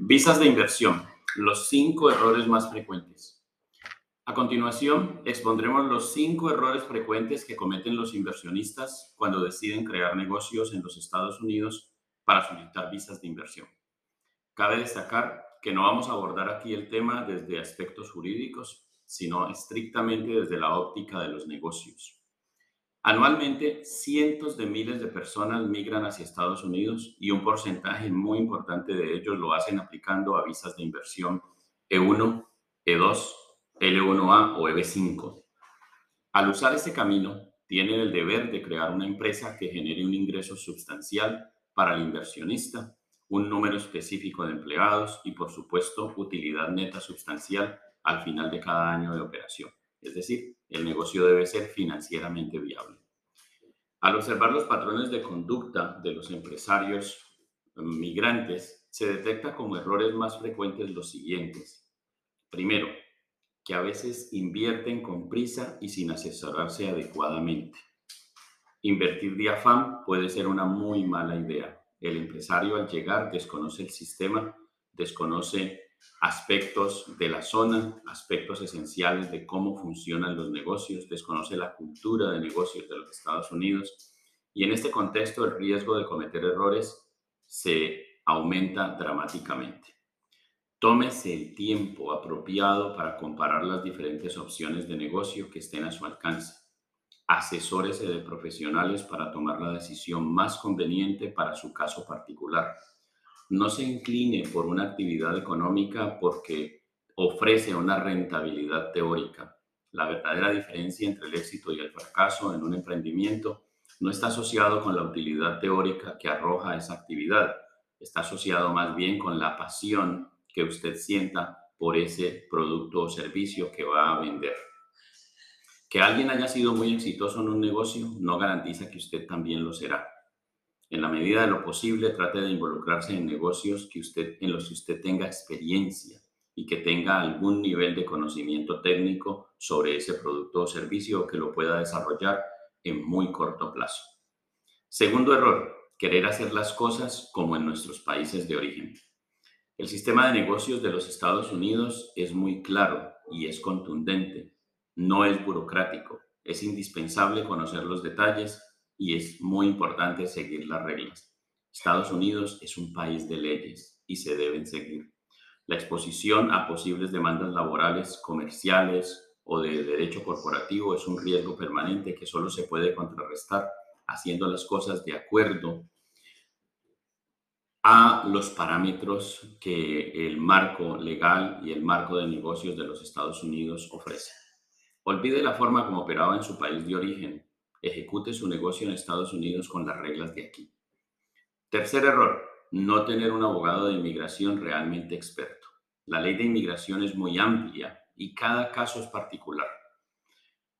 Visas de inversión. Los cinco errores más frecuentes. A continuación, expondremos los cinco errores frecuentes que cometen los inversionistas cuando deciden crear negocios en los Estados Unidos para solicitar visas de inversión. Cabe destacar que no vamos a abordar aquí el tema desde aspectos jurídicos, sino estrictamente desde la óptica de los negocios. Anualmente, cientos de miles de personas migran hacia Estados Unidos y un porcentaje muy importante de ellos lo hacen aplicando a visas de inversión E1, E2, L1A o EB5. Al usar este camino, tienen el deber de crear una empresa que genere un ingreso sustancial para el inversionista, un número específico de empleados y, por supuesto, utilidad neta sustancial al final de cada año de operación. Es decir, el negocio debe ser financieramente viable. Al observar los patrones de conducta de los empresarios migrantes, se detecta como errores más frecuentes los siguientes. Primero, que a veces invierten con prisa y sin asesorarse adecuadamente. Invertir de afán puede ser una muy mala idea. El empresario al llegar desconoce el sistema, desconoce aspectos de la zona, aspectos esenciales de cómo funcionan los negocios, desconoce la cultura de negocios de los Estados Unidos y en este contexto el riesgo de cometer errores se aumenta dramáticamente. Tómese el tiempo apropiado para comparar las diferentes opciones de negocio que estén a su alcance. Asesórese de profesionales para tomar la decisión más conveniente para su caso particular no se incline por una actividad económica porque ofrece una rentabilidad teórica. La verdadera diferencia entre el éxito y el fracaso en un emprendimiento no está asociado con la utilidad teórica que arroja esa actividad, está asociado más bien con la pasión que usted sienta por ese producto o servicio que va a vender. Que alguien haya sido muy exitoso en un negocio no garantiza que usted también lo será. En la medida de lo posible, trate de involucrarse en negocios que usted, en los que usted tenga experiencia y que tenga algún nivel de conocimiento técnico sobre ese producto o servicio que lo pueda desarrollar en muy corto plazo. Segundo error, querer hacer las cosas como en nuestros países de origen. El sistema de negocios de los Estados Unidos es muy claro y es contundente. No es burocrático. Es indispensable conocer los detalles y es muy importante seguir las reglas. Estados Unidos es un país de leyes y se deben seguir. La exposición a posibles demandas laborales, comerciales o de derecho corporativo es un riesgo permanente que solo se puede contrarrestar haciendo las cosas de acuerdo a los parámetros que el marco legal y el marco de negocios de los Estados Unidos ofrece. Olvide la forma como operaba en su país de origen ejecute su negocio en Estados Unidos con las reglas de aquí. Tercer error, no tener un abogado de inmigración realmente experto. La ley de inmigración es muy amplia y cada caso es particular.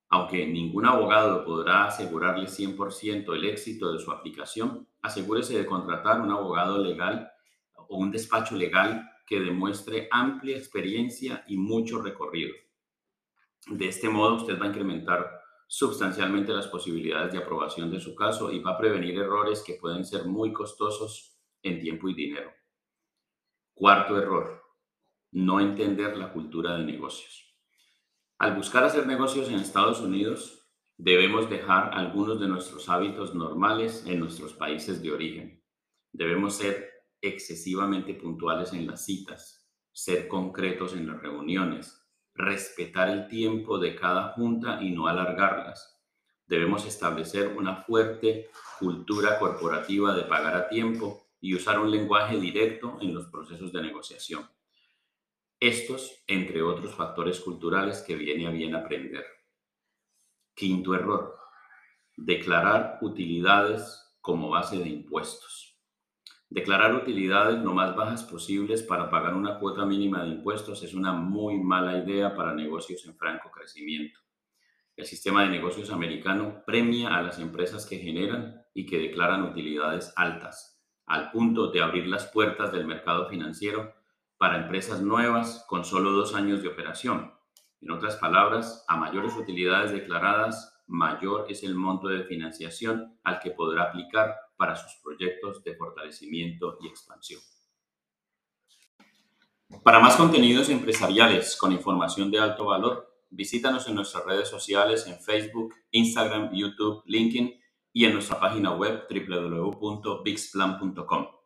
Aunque ningún abogado podrá asegurarle 100% el éxito de su aplicación, asegúrese de contratar un abogado legal o un despacho legal que demuestre amplia experiencia y mucho recorrido. De este modo, usted va a incrementar sustancialmente las posibilidades de aprobación de su caso y va a prevenir errores que pueden ser muy costosos en tiempo y dinero. Cuarto error, no entender la cultura de negocios. Al buscar hacer negocios en Estados Unidos, debemos dejar algunos de nuestros hábitos normales en nuestros países de origen. Debemos ser excesivamente puntuales en las citas, ser concretos en las reuniones, respetar el tiempo de cada junta y no alargarlas. Debemos establecer una fuerte cultura corporativa de pagar a tiempo y usar un lenguaje directo en los procesos de negociación. Estos, entre otros factores culturales que viene a bien aprender. Quinto error, declarar utilidades como base de impuestos. Declarar utilidades lo más bajas posibles para pagar una cuota mínima de impuestos es una muy mala idea para negocios en franco crecimiento. El sistema de negocios americano premia a las empresas que generan y que declaran utilidades altas, al punto de abrir las puertas del mercado financiero para empresas nuevas con solo dos años de operación. En otras palabras, a mayores utilidades declaradas, mayor es el monto de financiación al que podrá aplicar para sus proyectos de fortalecimiento y expansión. Para más contenidos empresariales con información de alto valor, visítanos en nuestras redes sociales en Facebook, Instagram, YouTube, LinkedIn y en nuestra página web www.bixplan.com.